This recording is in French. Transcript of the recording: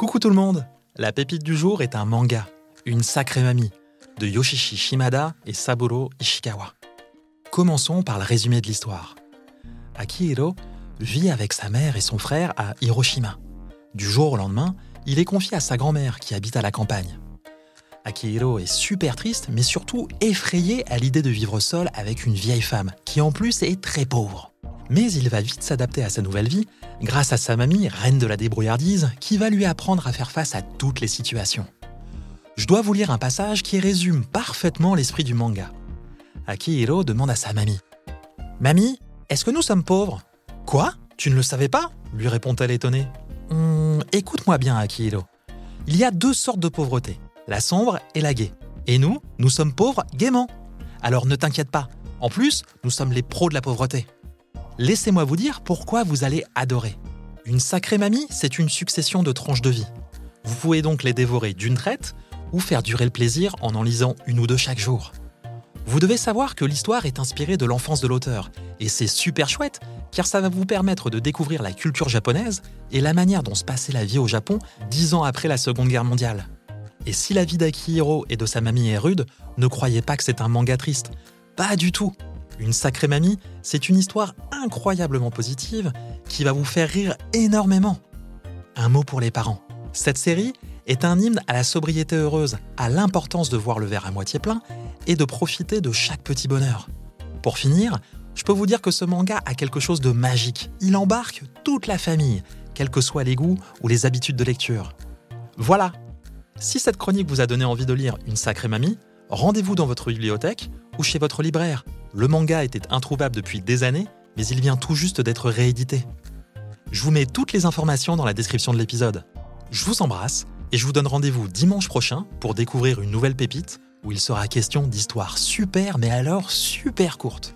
Coucou tout le monde La pépite du jour est un manga, une sacrée mamie, de Yoshishi Shimada et Saburo Ishikawa. Commençons par le résumé de l'histoire. Akihiro vit avec sa mère et son frère à Hiroshima. Du jour au lendemain, il est confié à sa grand-mère qui habite à la campagne. Akihiro est super triste, mais surtout effrayé à l'idée de vivre seul avec une vieille femme, qui en plus est très pauvre. Mais il va vite s'adapter à sa nouvelle vie, grâce à sa mamie, reine de la débrouillardise, qui va lui apprendre à faire face à toutes les situations. Je dois vous lire un passage qui résume parfaitement l'esprit du manga. Akihiro demande à sa mamie Mamie, est-ce que nous sommes pauvres? Quoi? Tu ne le savais pas? lui répond-elle étonnée. Hum, écoute-moi bien, Akihiro. Il y a deux sortes de pauvreté, la sombre et la gaie. Et nous, nous sommes pauvres gaiement. Alors ne t'inquiète pas. En plus, nous sommes les pros de la pauvreté. Laissez-moi vous dire pourquoi vous allez adorer. Une sacrée mamie, c'est une succession de tranches de vie. Vous pouvez donc les dévorer d'une traite ou faire durer le plaisir en en lisant une ou deux chaque jour. Vous devez savoir que l'histoire est inspirée de l'enfance de l'auteur, et c'est super chouette, car ça va vous permettre de découvrir la culture japonaise et la manière dont se passait la vie au Japon dix ans après la Seconde Guerre mondiale. Et si la vie d'Akihiro et de sa mamie est rude, ne croyez pas que c'est un manga triste. Pas du tout. Une sacrée mamie, c'est une histoire incroyablement positive qui va vous faire rire énormément. Un mot pour les parents. Cette série est un hymne à la sobriété heureuse, à l'importance de voir le verre à moitié plein et de profiter de chaque petit bonheur. Pour finir, je peux vous dire que ce manga a quelque chose de magique. Il embarque toute la famille, quels que soient les goûts ou les habitudes de lecture. Voilà. Si cette chronique vous a donné envie de lire Une sacrée mamie, rendez-vous dans votre bibliothèque ou chez votre libraire. Le manga était introuvable depuis des années, mais il vient tout juste d'être réédité. Je vous mets toutes les informations dans la description de l'épisode. Je vous embrasse et je vous donne rendez-vous dimanche prochain pour découvrir une nouvelle pépite où il sera question d'histoires super mais alors super courtes.